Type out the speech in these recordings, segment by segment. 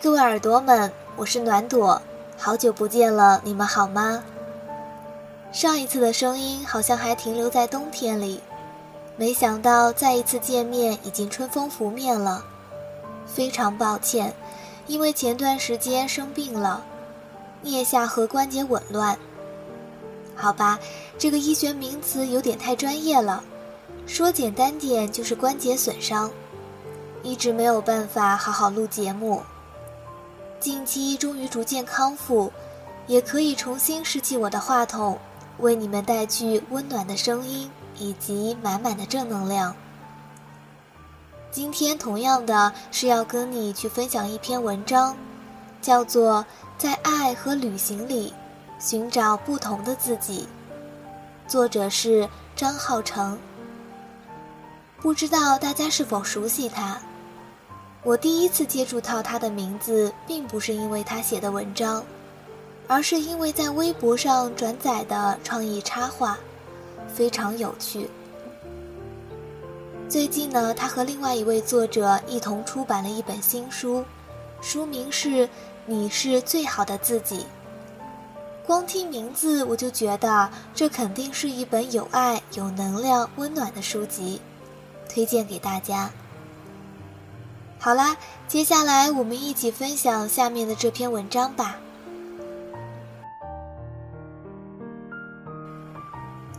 各位耳朵们，我是暖朵，好久不见了，你们好吗？上一次的声音好像还停留在冬天里，没想到再一次见面已经春风拂面了，非常抱歉，因为前段时间生病了，颞下颌关节紊乱。好吧，这个医学名词有点太专业了，说简单点就是关节损伤，一直没有办法好好录节目。近期终于逐渐康复，也可以重新拾起我的话筒，为你们带去温暖的声音以及满满的正能量。今天同样的是要跟你去分享一篇文章，叫做《在爱和旅行里寻找不同的自己》，作者是张浩成。不知道大家是否熟悉他？我第一次接触到他的名字，并不是因为他写的文章，而是因为在微博上转载的创意插画，非常有趣。最近呢，他和另外一位作者一同出版了一本新书，书名是《你是最好的自己》。光听名字我就觉得这肯定是一本有爱、有能量、温暖的书籍，推荐给大家。好啦，接下来我们一起分享下面的这篇文章吧。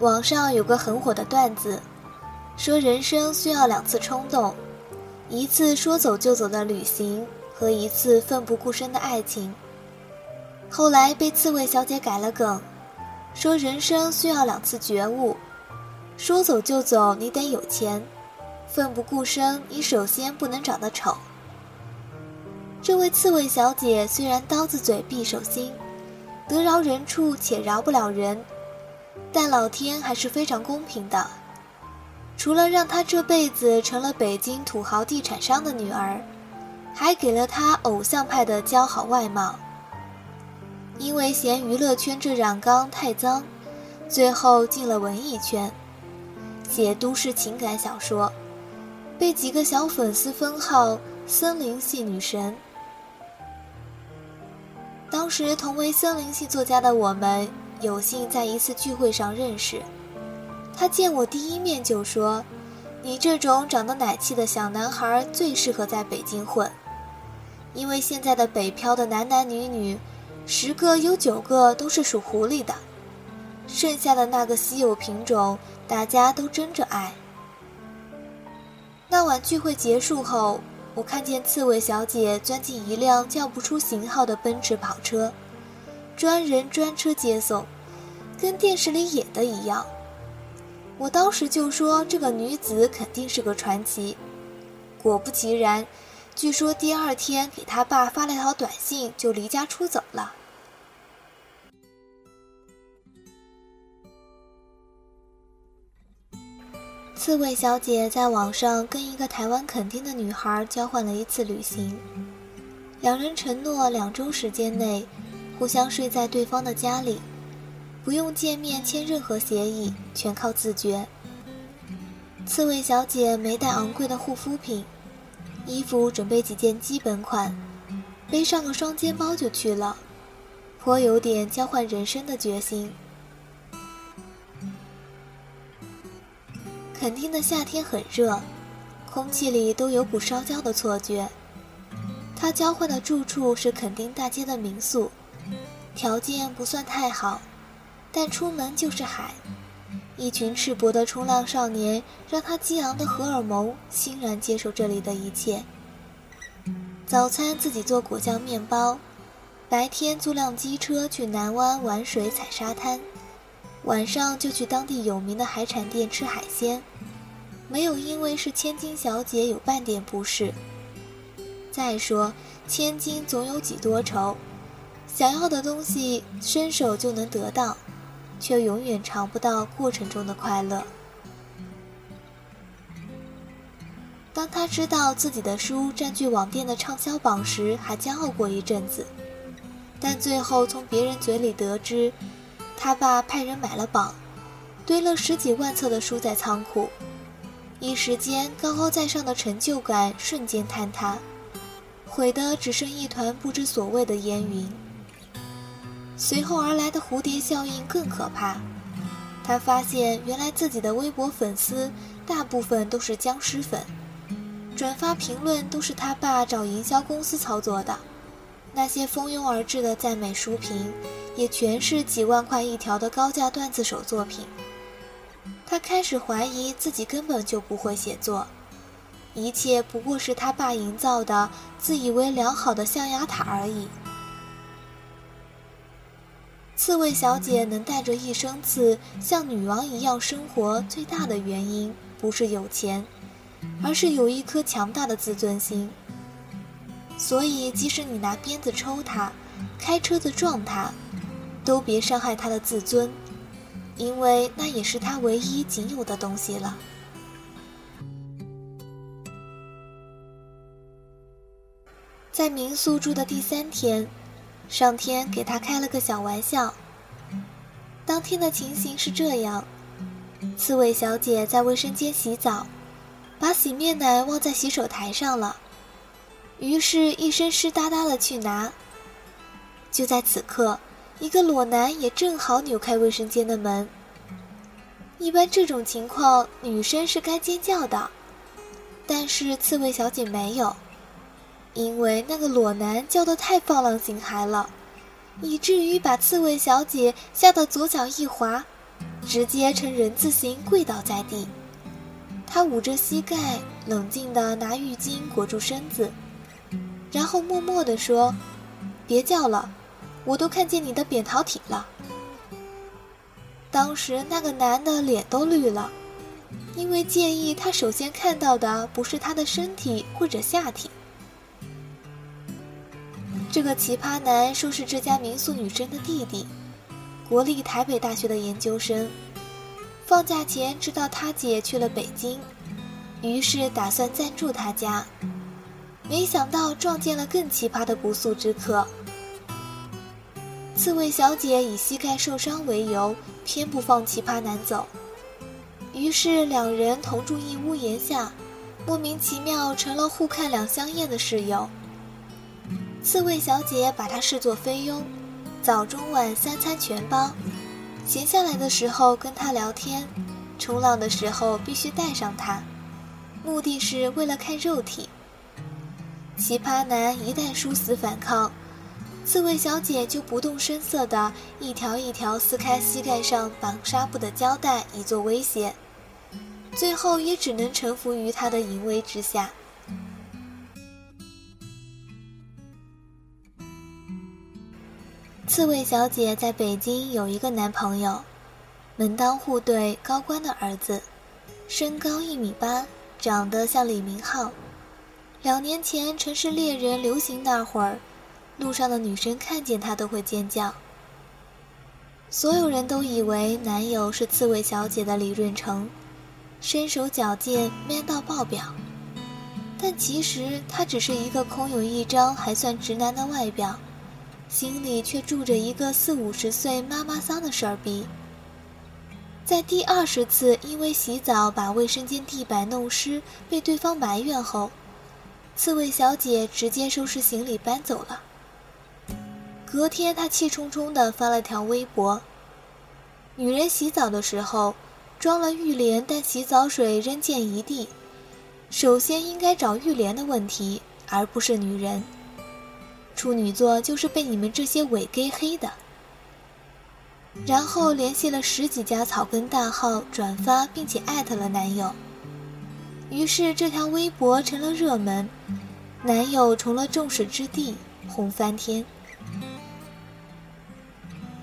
网上有个很火的段子，说人生需要两次冲动，一次说走就走的旅行和一次奋不顾身的爱情。后来被刺猬小姐改了梗，说人生需要两次觉悟，说走就走你得有钱。奋不顾身，你首先不能长得丑。这位刺猬小姐虽然刀子嘴匕首心，得饶人处且饶不了人，但老天还是非常公平的，除了让她这辈子成了北京土豪地产商的女儿，还给了她偶像派的姣好外貌。因为嫌娱乐圈这染缸太脏，最后进了文艺圈，写都市情感小说。被几个小粉丝封号“森林系女神”。当时同为森林系作家的我们，有幸在一次聚会上认识。他见我第一面就说：“你这种长得奶气的小男孩最适合在北京混，因为现在的北漂的男男女女，十个有九个都是属狐狸的，剩下的那个稀有品种，大家都争着爱。”那晚聚会结束后，我看见刺猬小姐钻进一辆叫不出型号的奔驰跑车，专人专车接送，跟电视里演的一样。我当时就说这个女子肯定是个传奇。果不其然，据说第二天给他爸发了条短信就离家出走了。刺猬小姐在网上跟一个台湾垦丁的女孩交换了一次旅行，两人承诺两周时间内互相睡在对方的家里，不用见面签任何协议，全靠自觉。刺猬小姐没带昂贵的护肤品，衣服准备几件基本款，背上个双肩包就去了，颇有点交换人生的决心。垦丁的夏天很热，空气里都有股烧焦的错觉。他交换的住处是垦丁大街的民宿，条件不算太好，但出门就是海。一群赤膊的冲浪少年让他激昂的荷尔蒙欣然接受这里的一切。早餐自己做果酱面包，白天租辆机车去南湾玩水踩沙滩。晚上就去当地有名的海产店吃海鲜，没有因为是千金小姐有半点不适。再说，千金总有几多愁，想要的东西伸手就能得到，却永远尝不到过程中的快乐。当他知道自己的书占据网店的畅销榜时，还骄傲过一阵子，但最后从别人嘴里得知。他爸派人买了榜，堆了十几万册的书在仓库，一时间高高在上的成就感瞬间坍塌。毁的只剩一团不知所谓的烟云。随后而来的蝴蝶效应更可怕，他发现原来自己的微博粉丝大部分都是僵尸粉，转发评论都是他爸找营销公司操作的，那些蜂拥而至的赞美书评，也全是几万块一条的高价段子手作品。他开始怀疑自己根本就不会写作，一切不过是他爸营造的自以为良好的象牙塔而已。刺猬小姐能带着一身刺像女王一样生活，最大的原因不是有钱，而是有一颗强大的自尊心。所以，即使你拿鞭子抽她，开车子撞她，都别伤害她的自尊。因为那也是他唯一仅有的东西了。在民宿住的第三天，上天给他开了个小玩笑。当天的情形是这样：刺猬小姐在卫生间洗澡，把洗面奶忘在洗手台上了，于是一身湿哒哒的去拿。就在此刻。一个裸男也正好扭开卫生间的门。一般这种情况，女生是该尖叫的，但是刺猬小姐没有，因为那个裸男叫得太放浪形骸了，以至于把刺猬小姐吓得左脚一滑，直接呈人字形跪倒在地。她捂着膝盖，冷静地拿浴巾裹住身子，然后默默地说：“别叫了。”我都看见你的扁桃体了。当时那个男的脸都绿了，因为介意他首先看到的不是他的身体或者下体。这个奇葩男说是这家民宿女生的弟弟，国立台北大学的研究生。放假前知道他姐去了北京，于是打算暂住他家，没想到撞见了更奇葩的不速之客。刺猬小姐以膝盖受伤为由，偏不放奇葩男走，于是两人同住一屋檐下，莫名其妙成了互看两相厌的室友。刺猬小姐把他视作菲佣，早中晚三餐全包，闲下来的时候跟他聊天，冲浪的时候必须带上他，目的是为了看肉体。奇葩男一旦殊死反抗。刺猬小姐就不动声色地一条一条撕开膝盖上绑纱布的胶带，以作威胁，最后也只能臣服于他的淫威之下。刺猬小姐在北京有一个男朋友，门当户对，高官的儿子，身高一米八，长得像李明浩。两年前城市猎人流行那会儿。路上的女生看见他都会尖叫。所有人都以为男友是刺猬小姐的李润成，身手矫健，man 到爆表。但其实他只是一个空有一张还算直男的外表，心里却住着一个四五十岁妈妈桑的事儿逼。在第二十次因为洗澡把卫生间地板弄湿被对方埋怨后，刺猬小姐直接收拾行李搬走了。隔天，他气冲冲地发了条微博：“女人洗澡的时候，装了浴帘，但洗澡水扔溅一地，首先应该找浴帘的问题，而不是女人。处女座就是被你们这些伪 gay 黑的。”然后联系了十几家草根大号转发，并且艾特了男友。于是这条微博成了热门，男友成了众矢之的，红翻天。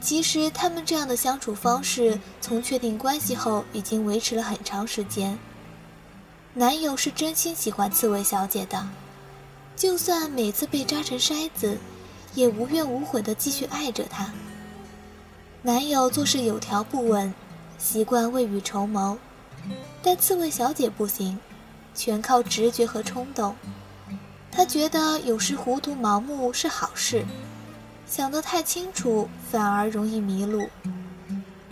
其实他们这样的相处方式，从确定关系后已经维持了很长时间。男友是真心喜欢刺猬小姐的，就算每次被扎成筛子，也无怨无悔地继续爱着她。男友做事有条不紊，习惯未雨绸缪，但刺猬小姐不行，全靠直觉和冲动。她觉得有时糊涂盲目是好事。想得太清楚，反而容易迷路。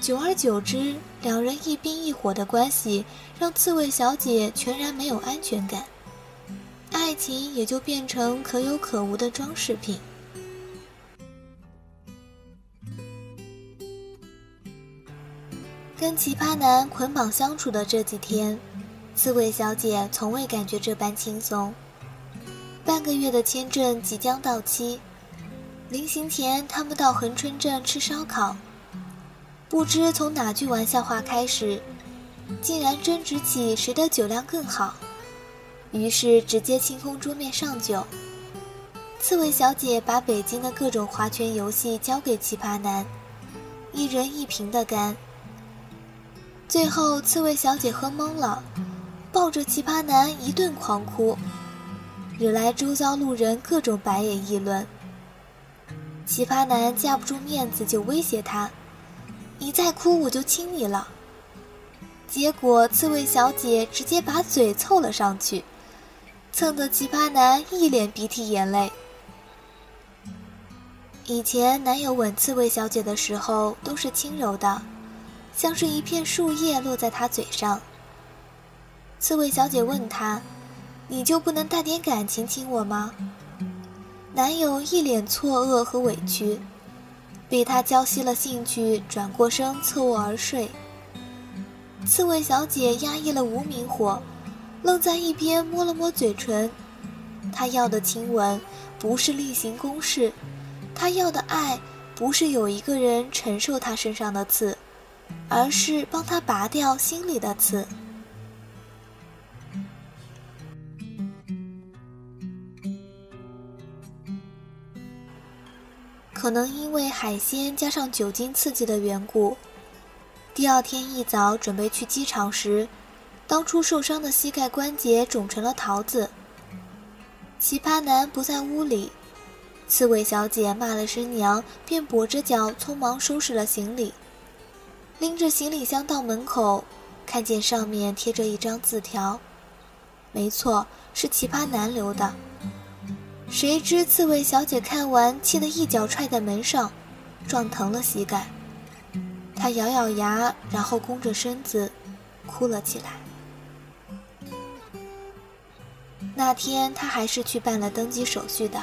久而久之，两人一冰一火的关系让刺猬小姐全然没有安全感。爱情也就变成可有可无的装饰品。跟奇葩男捆绑相处的这几天，刺猬小姐从未感觉这般轻松。半个月的签证即将到期，临行前他们到恒春镇吃烧烤，不知从哪句玩笑话开始，竟然争执起谁的酒量更好。于是直接清空桌面上酒。刺猬小姐把北京的各种划拳游戏交给奇葩男，一人一瓶的干。最后，刺猬小姐喝懵了，抱着奇葩男一顿狂哭，惹来周遭路人各种白眼议论。奇葩男架不住面子，就威胁她：“你再哭，我就亲你了。”结果，刺猬小姐直接把嘴凑了上去，蹭得奇葩男一脸鼻涕眼泪。以前男友吻刺猬小姐的时候，都是轻柔的。像是一片树叶落在他嘴上。刺猬小姐问他：“你就不能带点感情亲我吗？”男友一脸错愕和委屈，被他浇熄了兴趣，转过身侧卧而睡。刺猬小姐压抑了无名火，愣在一边摸了摸嘴唇。她要的亲吻不是例行公事，她要的爱不是有一个人承受她身上的刺。而是帮他拔掉心里的刺。可能因为海鲜加上酒精刺激的缘故，第二天一早准备去机场时，当初受伤的膝盖关节肿成了桃子。奇葩男不在屋里，刺猬小姐骂了声娘，便跛着脚匆忙收拾了行李。拎着行李箱到门口，看见上面贴着一张字条，没错，是奇葩男留的。谁知刺猬小姐看完，气得一脚踹在门上，撞疼了膝盖。她咬咬牙，然后弓着身子，哭了起来。那天她还是去办了登机手续的。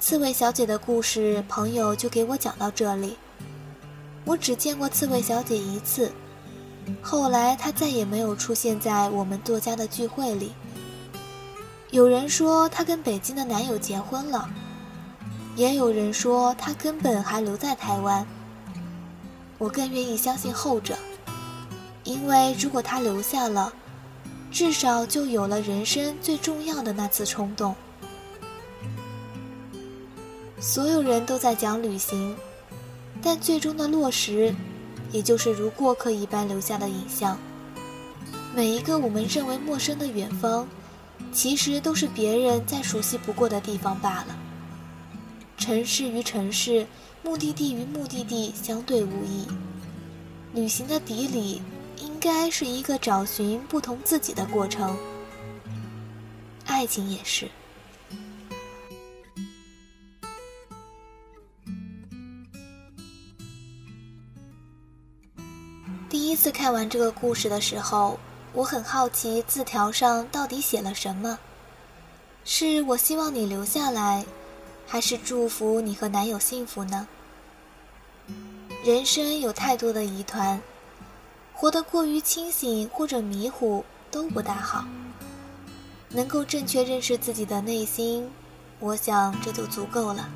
刺猬小姐的故事，朋友就给我讲到这里。我只见过刺猬小姐一次，后来她再也没有出现在我们作家的聚会里。有人说她跟北京的男友结婚了，也有人说她根本还留在台湾。我更愿意相信后者，因为如果她留下了，至少就有了人生最重要的那次冲动。所有人都在讲旅行。但最终的落实，也就是如过客一般留下的影像。每一个我们认为陌生的远方，其实都是别人再熟悉不过的地方罢了。城市与城市，目的地与目的地相对无异。旅行的底里，应该是一个找寻不同自己的过程。爱情也是。第一次看完这个故事的时候，我很好奇字条上到底写了什么。是我希望你留下来，还是祝福你和男友幸福呢？人生有太多的疑团，活得过于清醒或者迷糊都不大好。能够正确认识自己的内心，我想这就足够了。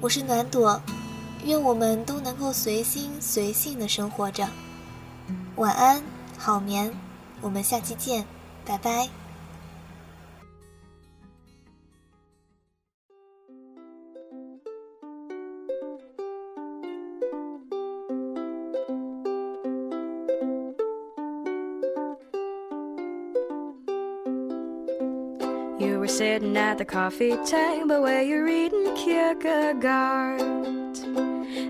我是暖朵。愿我们都能够随心随性的生活着。晚安，好眠，我们下期见，拜拜。You were sitting at the coffee table where you're reading Kierkegaard.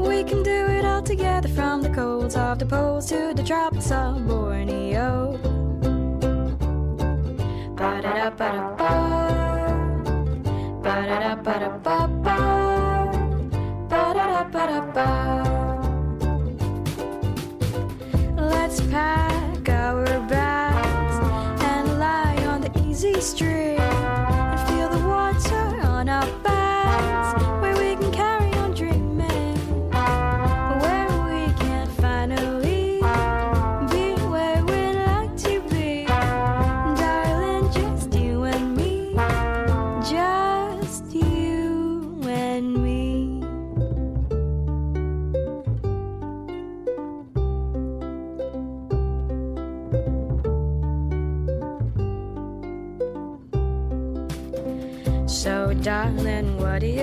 We can do it all together from the colds of the poles to the tropics of Borneo. Let's pack our bags and lie on the easy street.